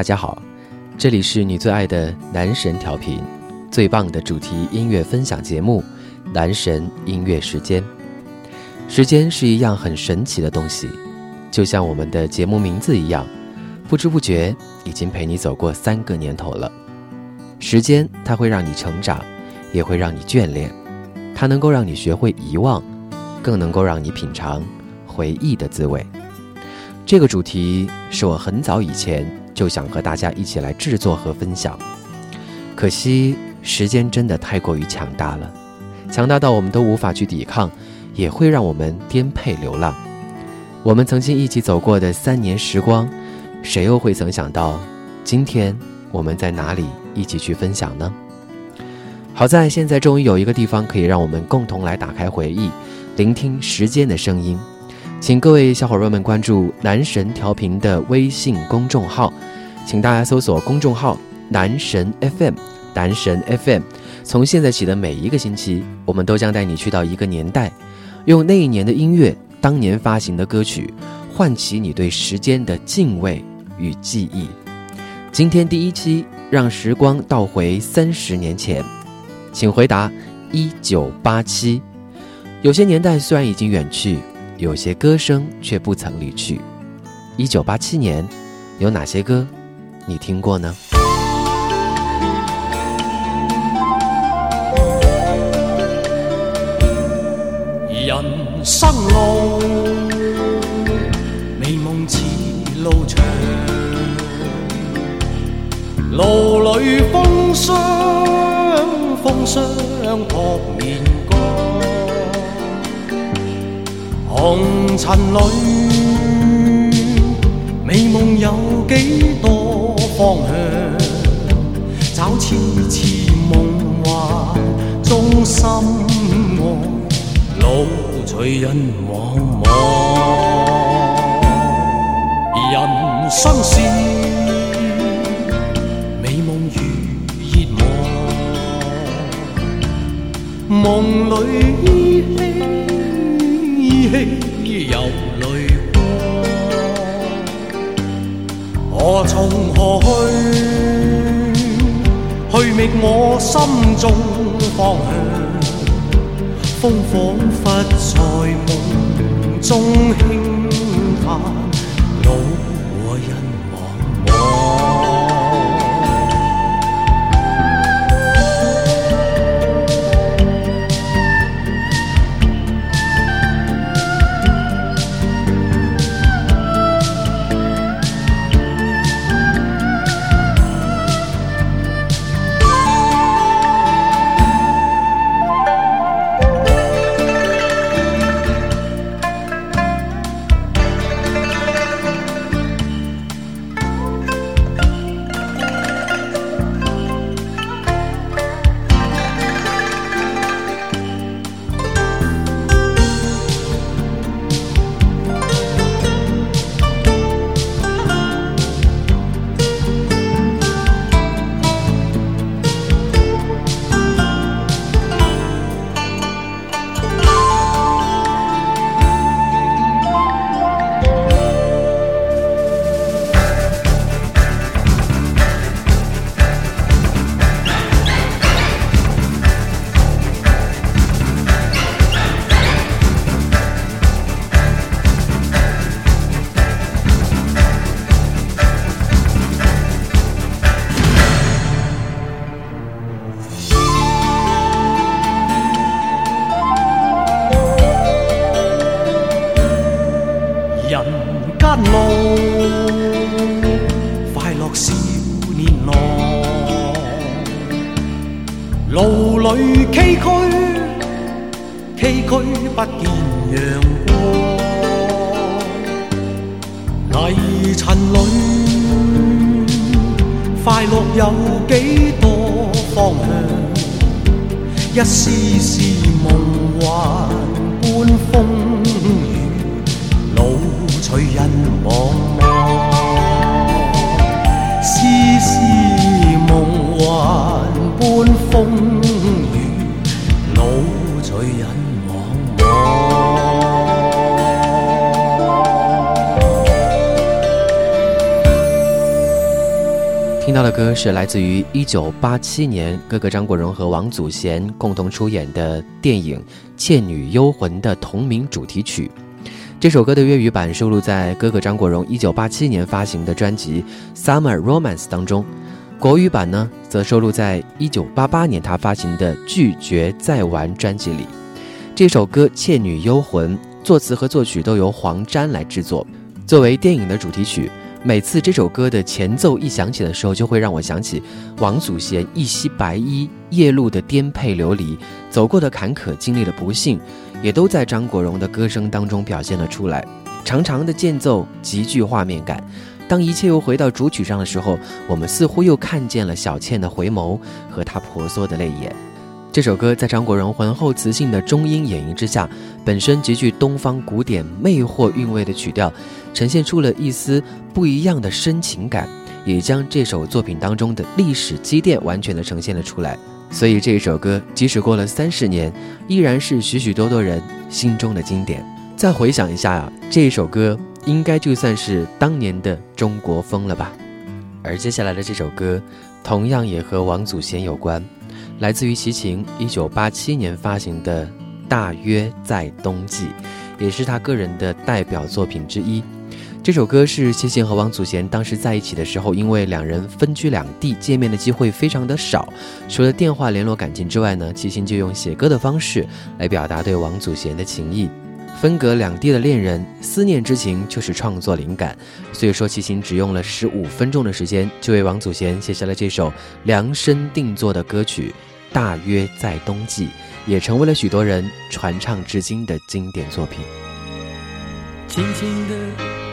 大家好，这里是你最爱的男神调频，最棒的主题音乐分享节目《男神音乐时间》。时间是一样很神奇的东西，就像我们的节目名字一样，不知不觉已经陪你走过三个年头了。时间它会让你成长，也会让你眷恋，它能够让你学会遗忘，更能够让你品尝回忆的滋味。这个主题是我很早以前就想和大家一起来制作和分享，可惜时间真的太过于强大了，强大到我们都无法去抵抗，也会让我们颠沛流浪。我们曾经一起走过的三年时光，谁又会曾想到，今天我们在哪里一起去分享呢？好在现在终于有一个地方可以让我们共同来打开回忆，聆听时间的声音。请各位小伙伴们关注男神调频的微信公众号，请大家搜索公众号“男神 FM”，男神 FM。从现在起的每一个星期，我们都将带你去到一个年代，用那一年的音乐、当年发行的歌曲，唤起你对时间的敬畏与记忆。今天第一期，让时光倒回三十年前，请回答：一九八七。有些年代虽然已经远去。有些歌声却不曾离去。一九八七年，有哪些歌你听过呢？人生路，美梦似路长，路里风霜，风霜扑面。红尘里，美梦有几多方向？找痴痴梦幻中心爱，路随人茫茫。人生是美梦如热望，梦里依。依稀有泪光，何从何去？去觅我心中方向。风仿佛在梦中轻叹，路人间路快乐少年郎路里崎岖崎岖不见阳光。泥尘里快乐有几多方向？一丝丝梦幻般风随人茫茫。丝丝梦幻般风雨，老随人茫茫。听到的歌是来自于1987年哥哥张国荣和王祖贤共同出演的电影《倩女幽魂》的同名主题曲。这首歌的粤语版收录在哥哥张国荣1987年发行的专辑《Summer Romance》当中，国语版呢则收录在1988年他发行的《拒绝再玩》专辑里。这首歌《倩女幽魂》作词和作曲都由黄沾来制作，作为电影的主题曲。每次这首歌的前奏一响起的时候，就会让我想起王祖贤一袭白衣，夜路的颠沛流离，走过的坎坷，经历的不幸，也都在张国荣的歌声当中表现了出来。长长的间奏极具画面感。当一切又回到主曲上的时候，我们似乎又看见了小倩的回眸和她婆娑的泪眼。这首歌在张国荣浑厚磁性的中音演绎之下，本身极具东方古典魅惑韵味的曲调，呈现出了一丝不一样的深情感，也将这首作品当中的历史积淀完全的呈现了出来。所以这一首歌，即使过了三十年，依然是许许多多人心中的经典。再回想一下啊，这一首歌应该就算是当年的中国风了吧。而接下来的这首歌，同样也和王祖贤有关。来自于齐秦一九八七年发行的《大约在冬季》，也是他个人的代表作品之一。这首歌是齐秦和王祖贤当时在一起的时候，因为两人分居两地，见面的机会非常的少，除了电话联络感情之外呢，齐秦就用写歌的方式来表达对王祖贤的情谊。分隔两地的恋人，思念之情就是创作灵感。所以说，齐秦只用了十五分钟的时间，就为王祖贤写下了这首量身定做的歌曲。大约在冬季，也成为了许多人传唱至今的经典作品。轻轻的，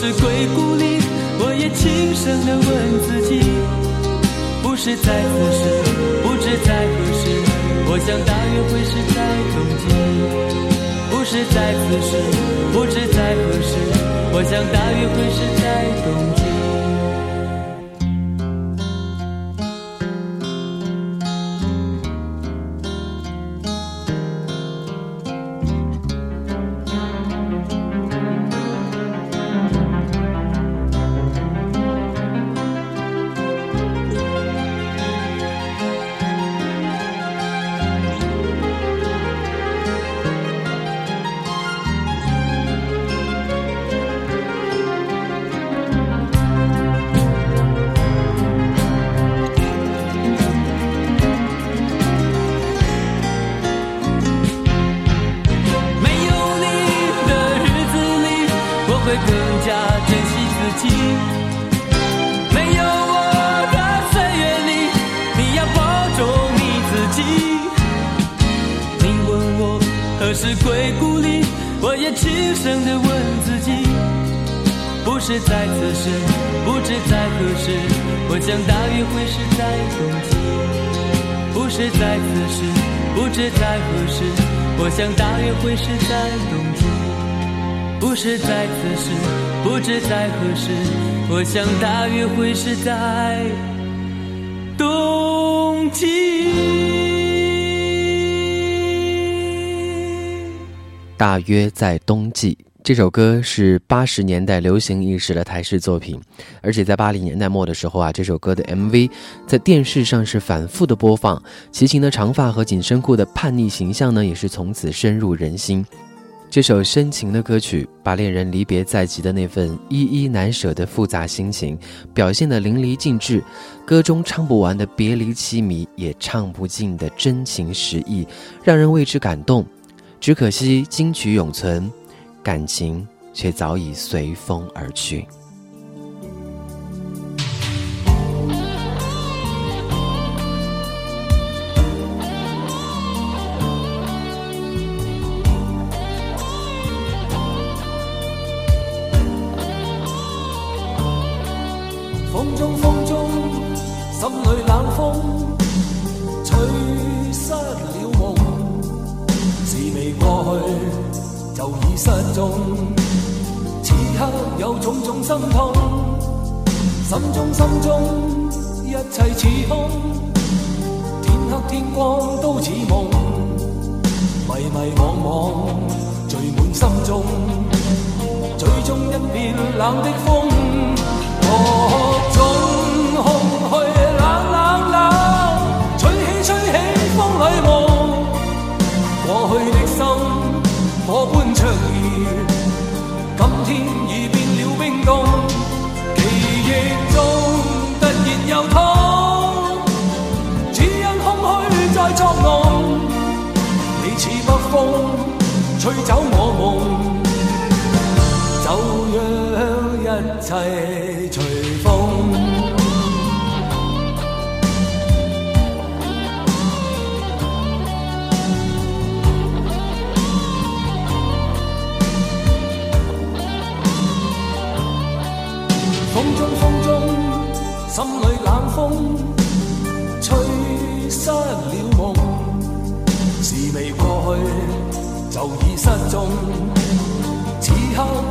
何时归故里？我也轻声地问自己。不是在此时，不知在何时。我想大约会是在冬季。不是在此时，不知在何时。我想大约会是在冬季。想大约会是在冬季。大约在冬季，这首歌是八十年代流行一时的台式作品，而且在八零年代末的时候啊，这首歌的 MV 在电视上是反复的播放，齐秦的长发和紧身裤的叛逆形象呢，也是从此深入人心。这首深情的歌曲，把恋人离别在即的那份依依难舍的复杂心情表现得淋漓尽致，歌中唱不完的别离凄迷，也唱不尽的真情实意，让人为之感动。只可惜金曲永存，感情却早已随风而去。冷的风，何种空虚？冷冷冷，吹起吹起风里梦。过去的心，火般灼热，今天已变了冰冻。记忆中突然又痛，只因空虚在作弄。你似北风，吹走我。切隨風。風中風中，心里冷風，吹失了夢。是未過去，就已失蹤。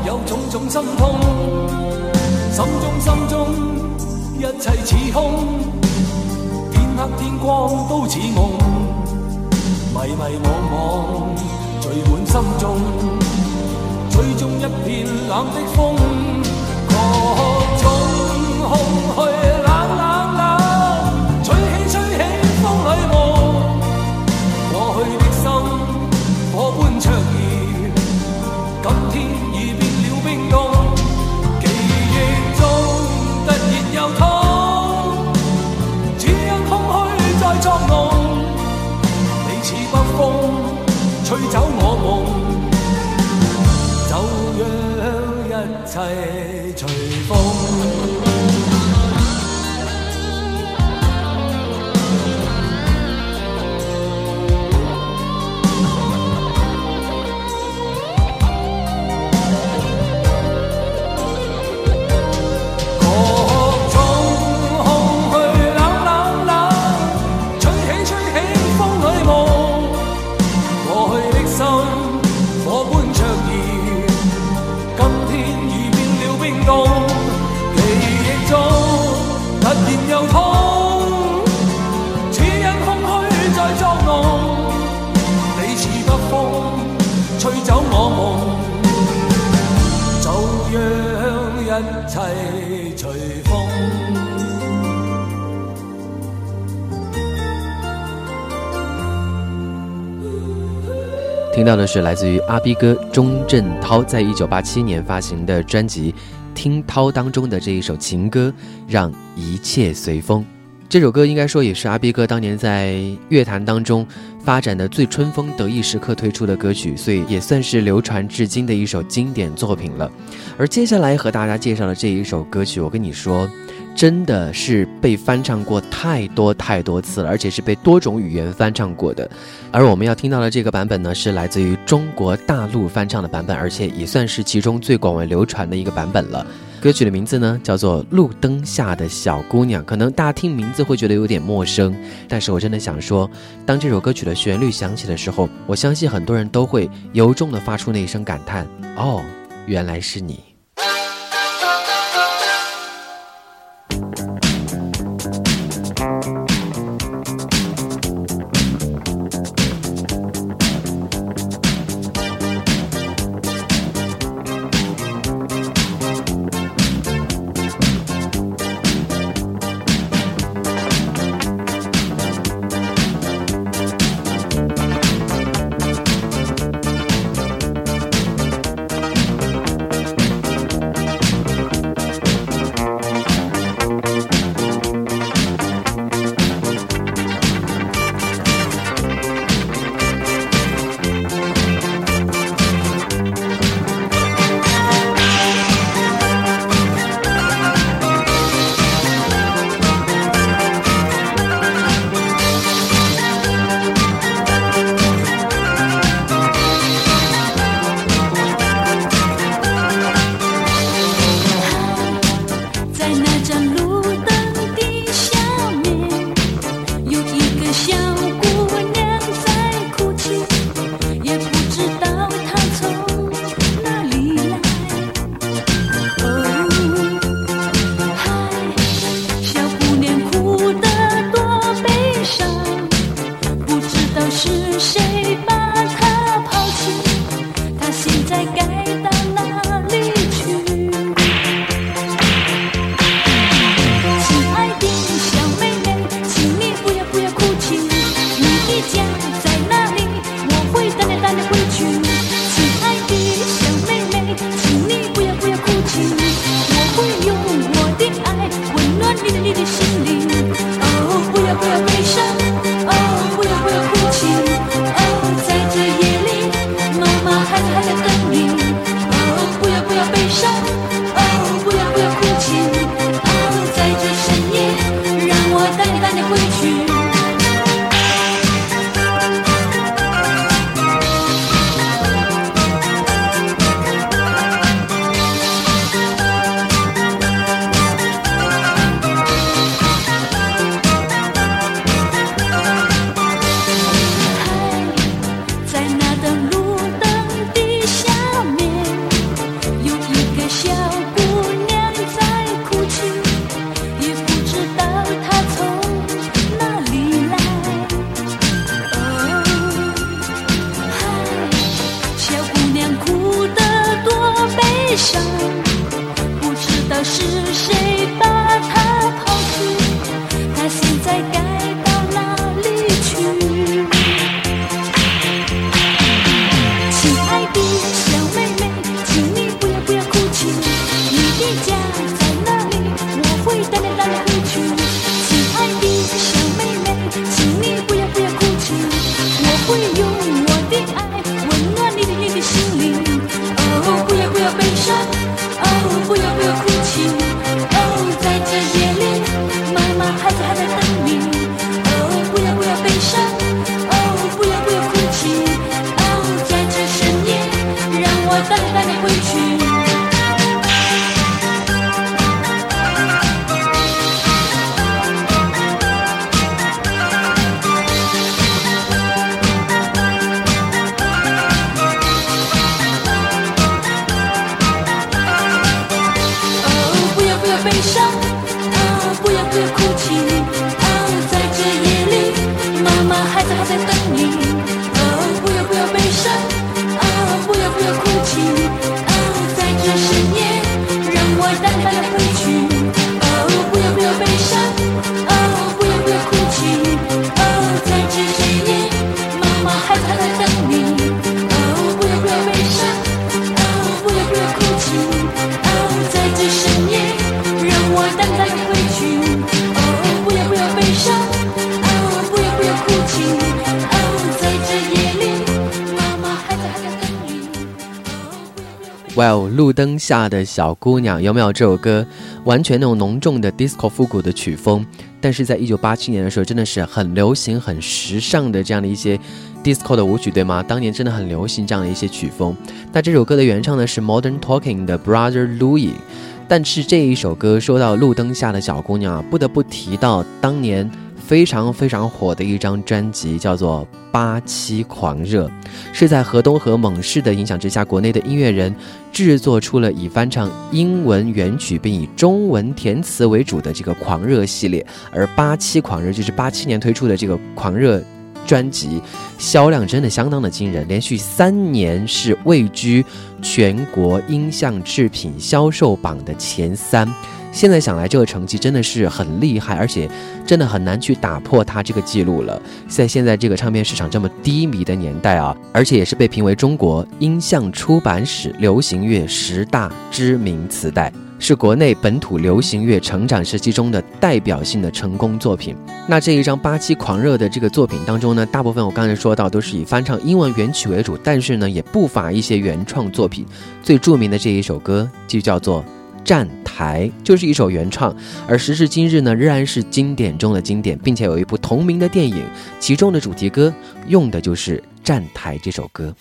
有种种心痛，心中心中一切似空，天黑天光都似梦，迷迷惘惘聚满心中，追踪一片冷的风，各种空虚。就是来自于阿 B 哥钟镇涛在一九八七年发行的专辑《听涛》当中的这一首情歌《让一切随风》。这首歌应该说也是阿 B 哥当年在乐坛当中发展的最春风得意时刻推出的歌曲，所以也算是流传至今的一首经典作品了。而接下来和大家介绍的这一首歌曲，我跟你说，真的是被翻唱过太多太多次了，而且是被多种语言翻唱过的。而我们要听到的这个版本呢，是来自于中国大陆翻唱的版本，而且也算是其中最广为流传的一个版本了。歌曲的名字呢叫做《路灯下的小姑娘》，可能大家听名字会觉得有点陌生，但是我真的想说，当这首歌曲的旋律响起的时候，我相信很多人都会由衷的发出那一声感叹：哦，原来是你。下的小姑娘，有没有这首歌？完全那种浓重的 disco 复古的曲风，但是在一九八七年的时候，真的是很流行、很时尚的这样的一些 disco 的舞曲，对吗？当年真的很流行这样的一些曲风。那这首歌的原唱呢是 Modern Talking 的 Brother Louis，但是这一首歌说到路灯下的小姑娘啊，不得不提到当年。非常非常火的一张专辑叫做《八七狂热》，是在河东和猛士的影响之下，国内的音乐人制作出了以翻唱英文原曲并以中文填词为主的这个狂热系列。而《八七狂热》就是八七年推出的这个狂热专辑，销量真的相当的惊人，连续三年是位居全国音像制品销售榜的前三。现在想来，这个成绩真的是很厉害，而且真的很难去打破它这个记录了。在现在这个唱片市场这么低迷的年代啊，而且也是被评为中国音像出版史流行乐十大知名磁带，是国内本土流行乐成长时期中的代表性的成功作品。那这一张八七狂热的这个作品当中呢，大部分我刚才说到都是以翻唱英文原曲为主，但是呢，也不乏一些原创作品。最著名的这一首歌就叫做。站台就是一首原创，而时至今日呢，仍然是经典中的经典，并且有一部同名的电影，其中的主题歌用的就是《站台》这首歌。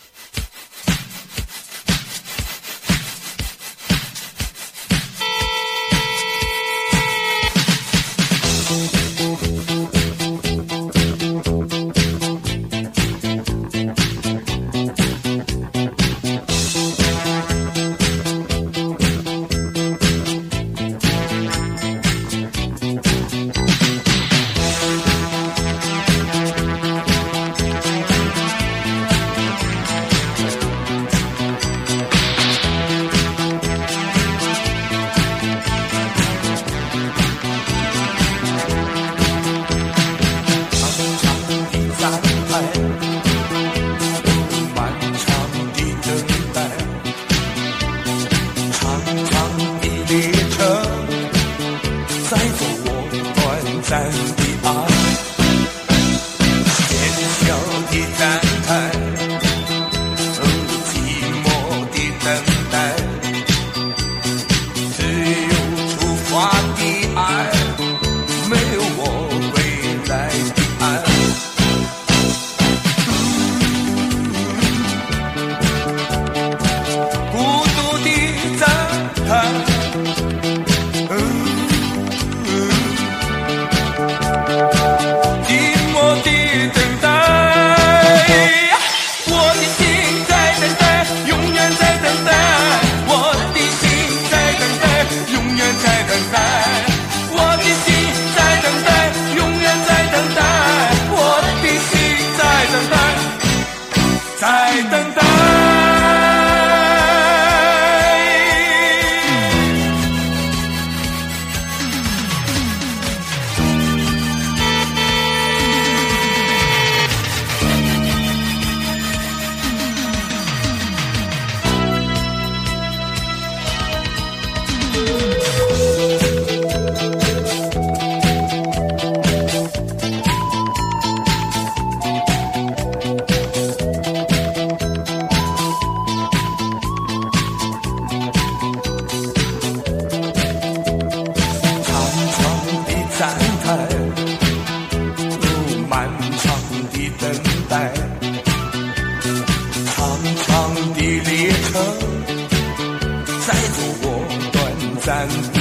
tanto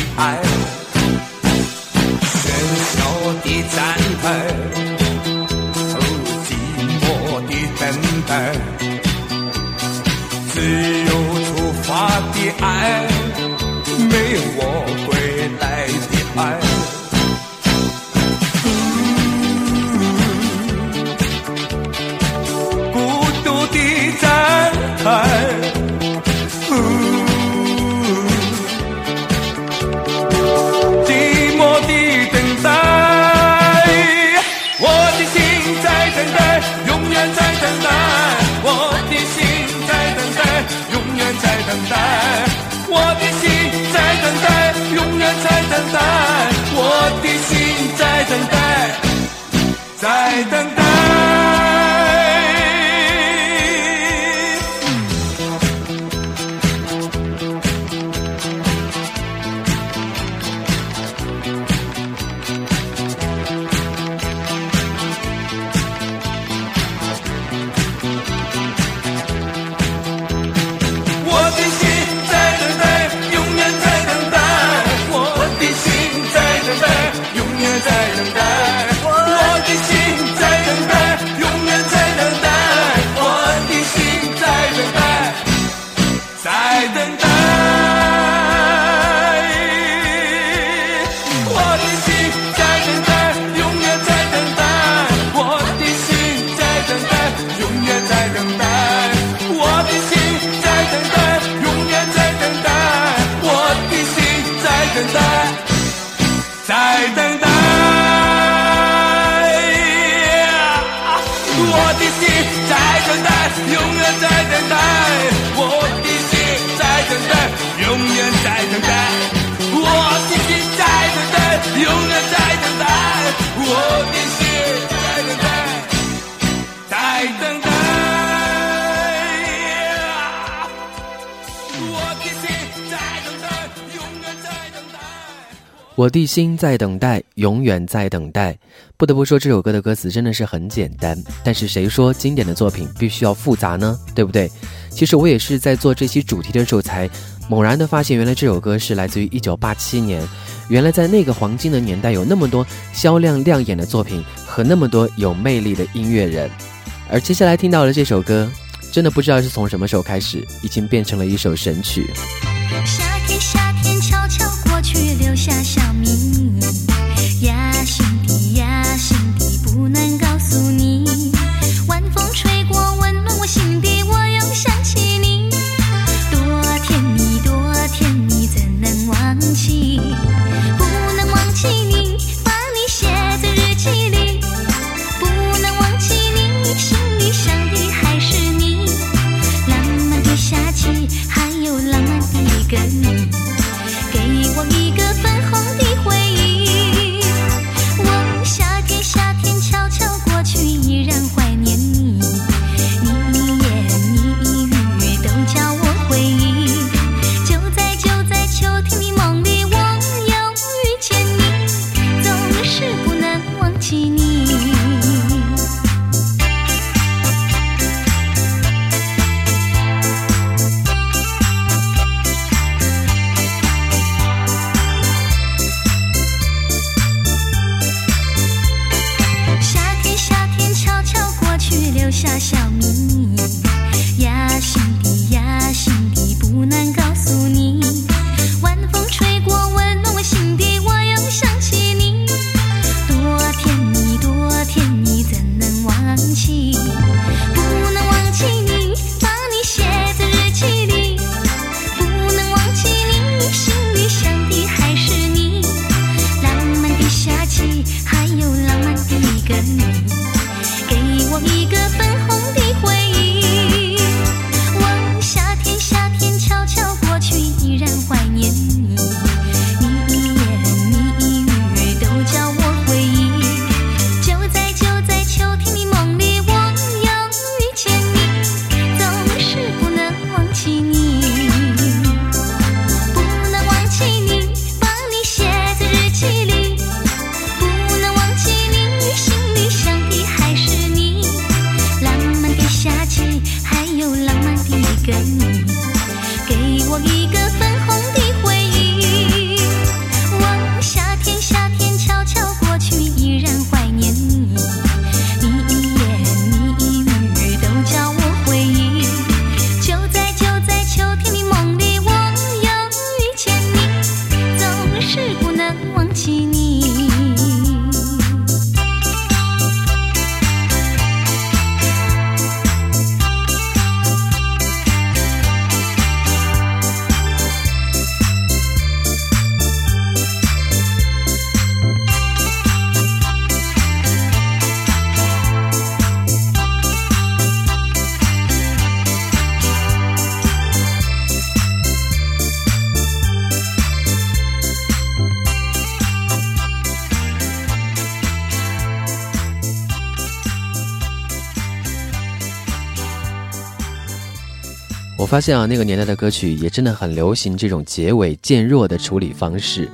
地心在等待永远在等待不得不说这首歌的歌词真的是很简单但是谁说经典的作品必须要复杂呢？对不对？其实我也是在做这期主题的时候才猛然的发现原来这首歌是来自于一九八七年原来在那个黄金的年代有那么多销量亮眼的作品和那么多有魅力的音乐人而接下来听到的这首歌真的不知道是从什么时候开始已经变成了一首神曲。夏天夏天悄悄过去留下小发现啊那个年代的歌曲也真的很流行这种结尾渐弱的处理方式。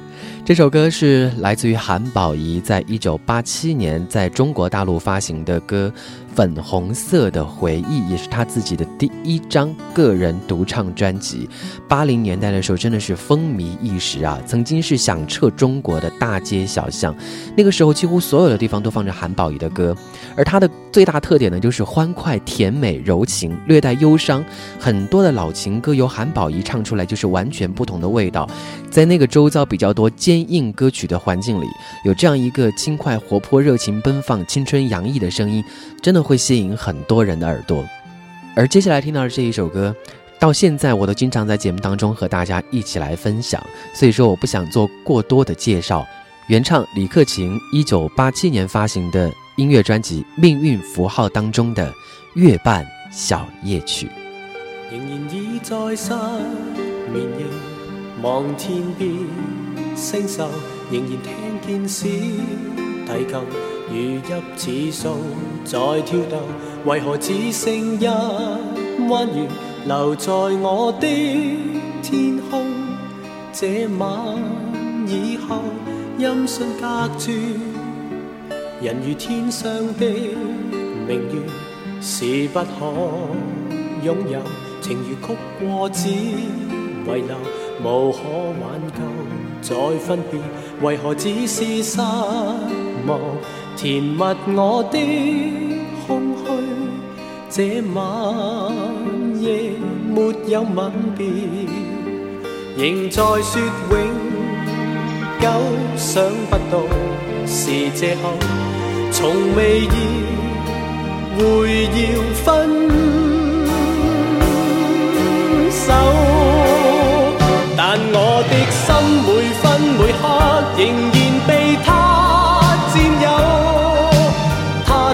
这首歌是来自于韩宝仪在一九八七年在中国大陆发行的歌。粉红色的回忆》，也是他自己的第一张个人独唱专辑。八零年代的时候真的是风靡一时啊，曾经是响彻中国的大街小巷。那个时候几乎所有的地方都放着韩宝仪的歌，而他的最大特点呢就是欢快、甜美、柔情，略带忧伤。很多的老情歌由韩宝仪唱出来就是完全不同的味道。在那个周遭比较多坚硬歌曲的环境里，有这样一个轻快、活泼、热情奔放、青春洋溢的声音，真的会吸引很多人的耳朵。而接下来听到的这一首歌，到现在我都经常在节目当中和大家一起来分享，所以说我不想做过多的介绍。原唱李克勤，一九八七年发行的音乐专辑《命运符号》当中的《月半小夜曲》。仍然倚在失眠夜，望天边星宿，仍然听见提琴如泣似訴在跳動，為何只剩一弯月留在我的天空？這晚以後，音讯隔絕，人如天上的明月，是不可擁有。情如曲过只遗留，無可挽救再分別，為何只是失望？填密我的空虚，这晚夜沒有吻别，仍在說永久，想不到是借口，從未意会要分手。但我的心每分每刻仍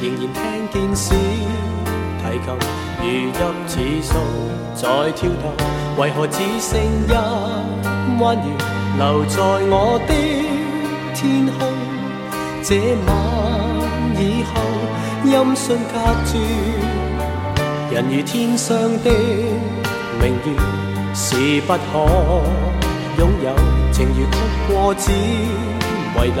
仍然听见小提琴如泣似诉在跳動。為何只剩一弯月留在我的天空？这晚以後，音讯隔絕，人如天上的明月，是不可擁有。情如曲過只遗留，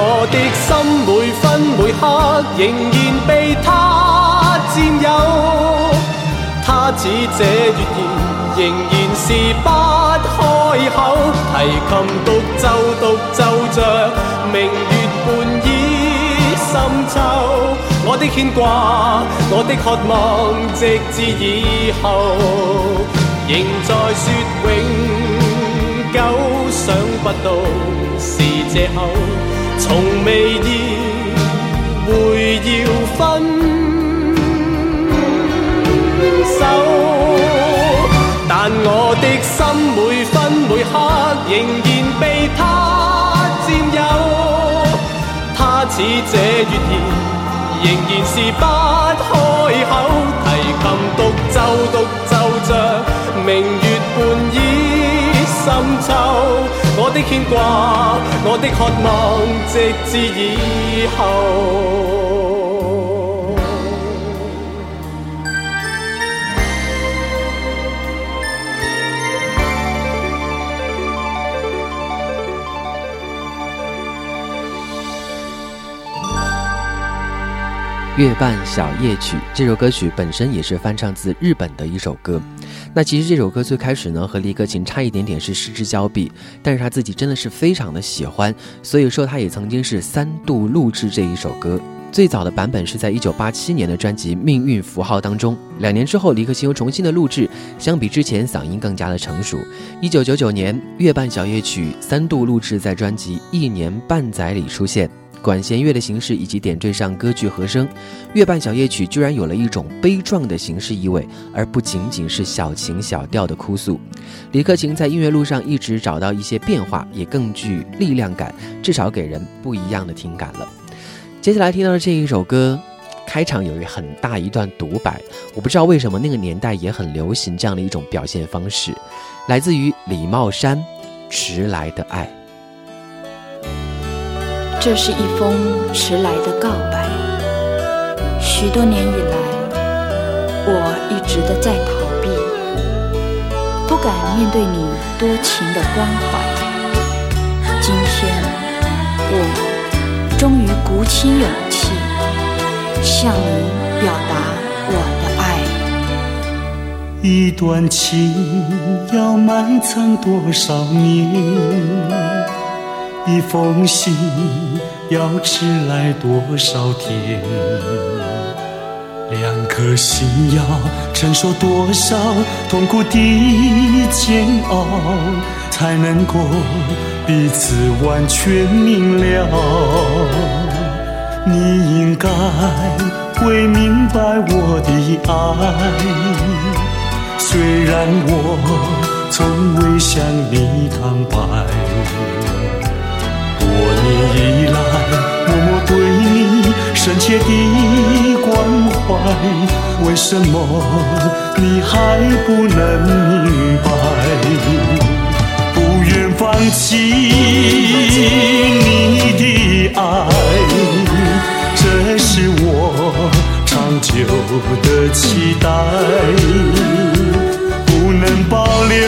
我的心每分每刻仍然被他佔有，他似這月兒仍然是不開口，提琴獨奏獨奏着明月半倚深秋，我的牽掛，我的渴望，直至以後，仍在說永久，想不到。是借口，从未意会要分手。但我的心每分每刻仍然被他占有，他似这月儿仍然是不开口，提琴独奏独奏着明月我的牵挂我的渴望直至以后月半小夜曲这首歌曲本身也是翻唱自日本的一首歌。那其实这首歌最开始呢和李克勤差一点点是失之交臂，但是他自己真的是非常的喜欢，所以说他也曾经是三度录制这一首歌。最早的版本是在一九八七年的专辑《命运符号》当中，两年之后李克勤又重新的录制，相比之前嗓音更加的成熟。一九九九年《月半小夜曲》三度录制在专辑《一年半载》里出现。管弦乐的形式以及点缀上歌剧和声，《月半小夜曲》居然有了一种悲壮的形式意味，而不仅仅是小情小调的哭诉。李克勤在音乐路上一直找到一些变化，也更具力量感，至少给人不一样的听感了。接下来听到的这一首歌，开场有一很大一段独白，我不知道为什么那个年代也很流行这样的一种表现方式，来自于李茂山《迟来的爱》。这是一封迟来的告白。许多年以来，我一直的在逃避，不敢面对你多情的关怀。今天，我终于鼓起勇气，向你表达我的爱。一段情要埋藏多少年？一封信要迟来多少天？两颗心要承受多少痛苦的煎熬，才能够彼此完全明了？你应该会明白我的爱，虽然我从未向你坦白。深切的关怀，为什么你还不能明白？不愿放弃你的爱，这是我长久的期待，不能保留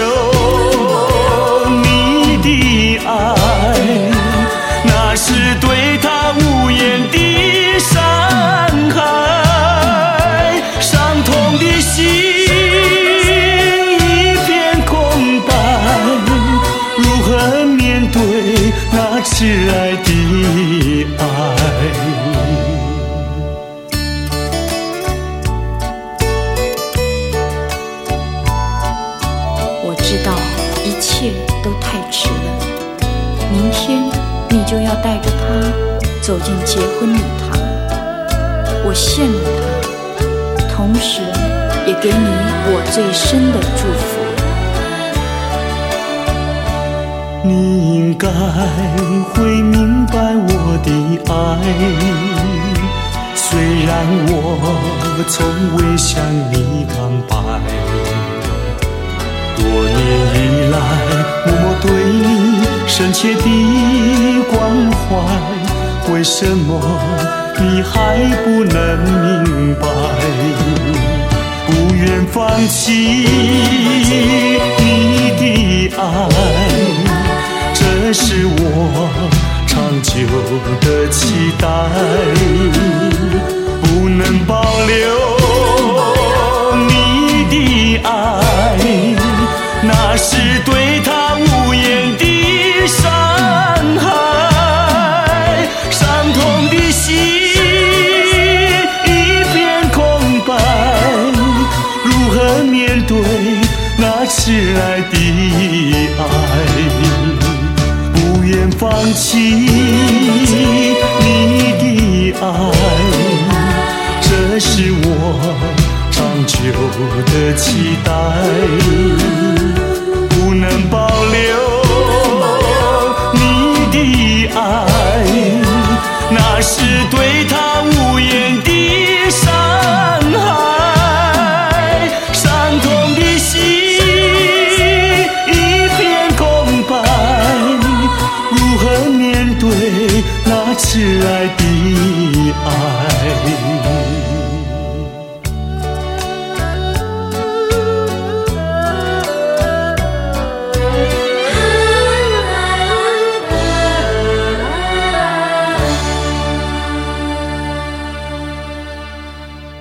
你的爱。那是对他无言的心一片空白，如何面对那挚爱的爱？我知道一切都太迟了，明天你就要带着他走进结婚礼堂，我羡慕他，也给你我最深的祝福。你应该会明白我的爱，虽然我从未向你坦白。多年以来，默默对你深切的关怀，为什么你还不能明白？放弃你的爱，这是我长久的期待，不能保留你的爱。那是对他无言的伤那迟来的爱？不愿放弃你的爱，这是我。长久的期待，挚爱的爱？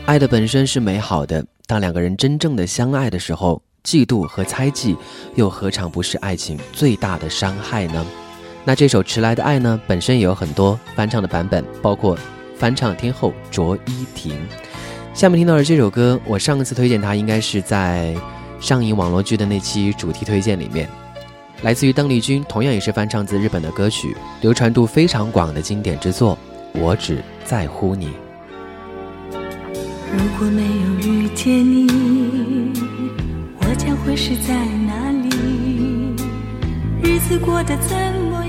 爱的本身是美好的，当两个人真正的相爱的时候，嫉妒和猜忌又何尝不是爱情最大的伤害呢？那这首《迟来的爱》呢，本身也有很多翻唱的版本，包括翻唱天后卓依婷。下面听到的这首歌，我上一次推荐它应该是在上映网络剧的那期主题推荐里面，来自于邓丽君，同样也是翻唱自日本的歌曲，流传度非常广的经典之作《我只在乎你》。如果没有遇见你，我将会是在哪里？日子过得怎么样？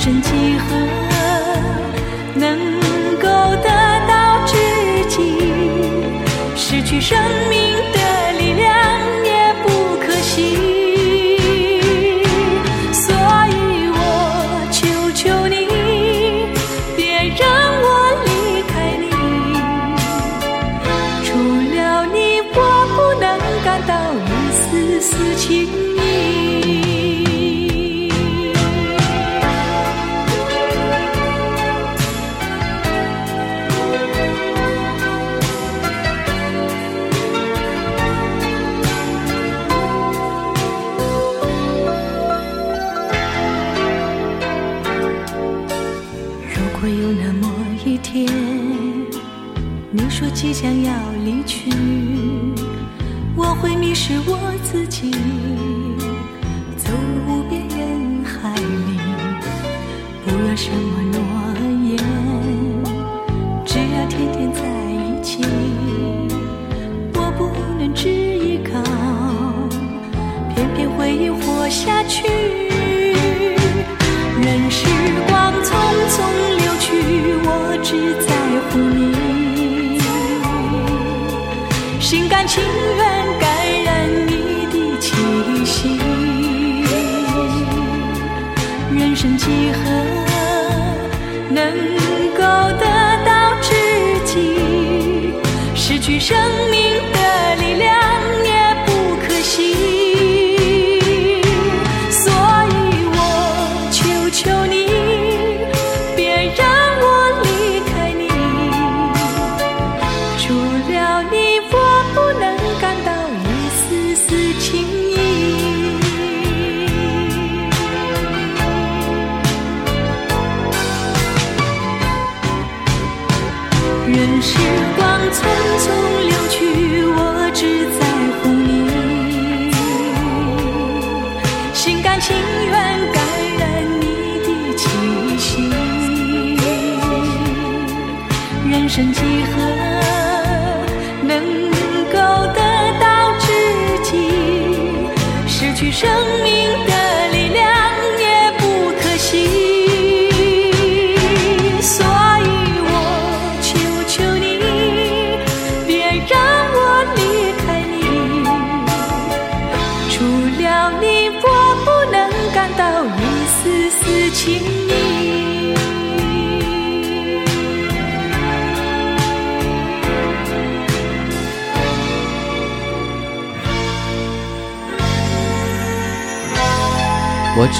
人生几何能够得到知己？失去生命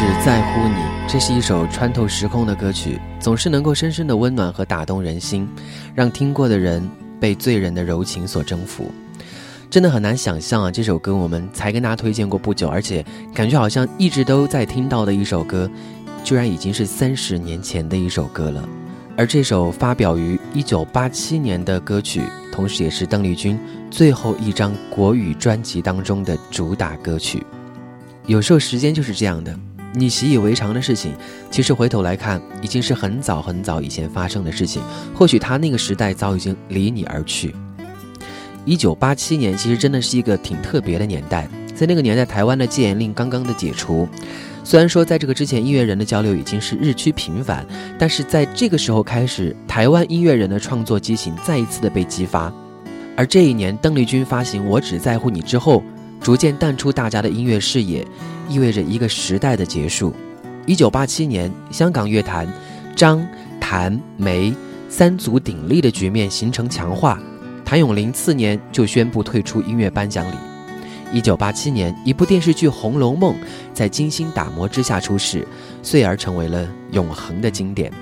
只在乎你，这是一首穿透时空的歌曲，总是能够深深的温暖和打动人心，让听过的人被醉人的柔情所征服。真的很难想象啊，这首歌我们才跟大家推荐过不久，而且感觉好像一直都在听到的一首歌，居然已经是三十年前的一首歌了。而这首发表于一九八七年的歌曲，同时也是邓丽君最后一张国语专辑当中的主打歌曲。有时候时间就是这样的，你习以为常的事情，其实回头来看，已经是很早很早以前发生的事情。或许他那个时代早已经离你而去。一九八七年其实真的是一个挺特别的年代，在那个年代，台湾的戒严令刚刚的解除。虽然说在这个之前，音乐人的交流已经是日趋频繁，但是在这个时候开始，台湾音乐人的创作激情再一次的被激发。而这一年，邓丽君发行《我只在乎你》之后，逐渐淡出大家的音乐视野，意味着一个时代的结束。一九八七年，香港乐坛张、谭、梅三足鼎立的局面形成强化。谭咏麟次年就宣布退出音乐颁奖礼。一九八七年，一部电视剧《红楼梦》在精心打磨之下出世，遂而成为了永恒的经典。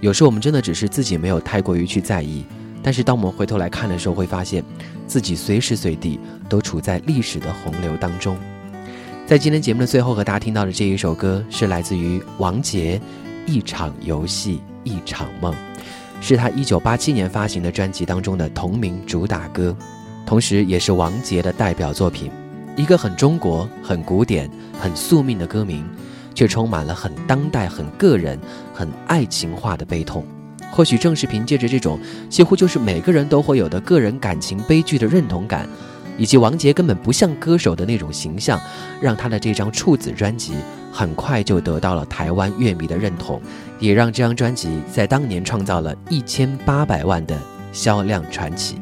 有时我们真的只是自己没有太过于去在意，但是当我们回头来看的时候，会发现自己随时随地都处在历史的洪流当中。在今天节目的最后，和大家听到的这一首歌是来自于王杰，《一场游戏一场梦》，是他一九八七年发行的专辑当中的同名主打歌。同时，也是王杰的代表作品，一个很中国、很古典、很宿命的歌名，却充满了很当代、很个人、很爱情化的悲痛。或许正是凭借着这种几乎就是每个人都会有的个人感情悲剧的认同感，以及王杰根本不像歌手的那种形象，让他的这张处子专辑很快就得到了台湾乐迷的认同，也让这张专辑在当年创造了一千八百万的销量传奇。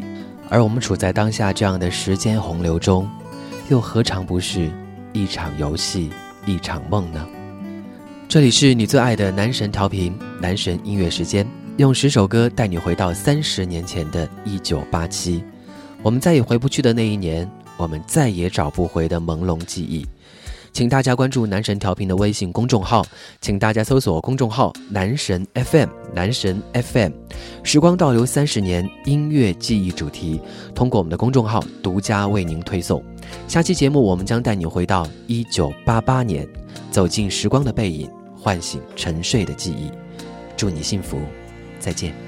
而我们处在当下这样的时间洪流中，又何尝不是一场游戏，一场梦呢？这里是你最爱的男神调频，男神音乐时间，用十首歌带你回到三十年前的一九八七，我们再也回不去的那一年，我们再也找不回的朦胧记忆。请大家关注男神调频的微信公众号，请大家搜索公众号“男神 FM”，男神 FM，时光倒流三十年音乐记忆主题，通过我们的公众号独家为您推送。下期节目我们将带你回到一九八八年，走进时光的背影，唤醒沉睡的记忆。祝你幸福，再见。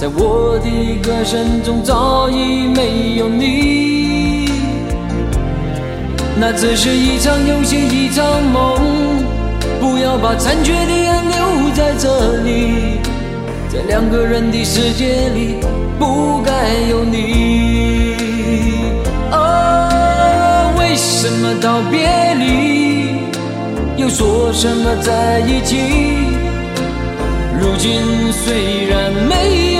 在我的歌声中早已没有你。那只是一场游戏，一场梦。不要把残缺的爱留在这里，在两个人的世界里不该有你。哦，为什么道别离？又说什么在一起？如今虽然没有，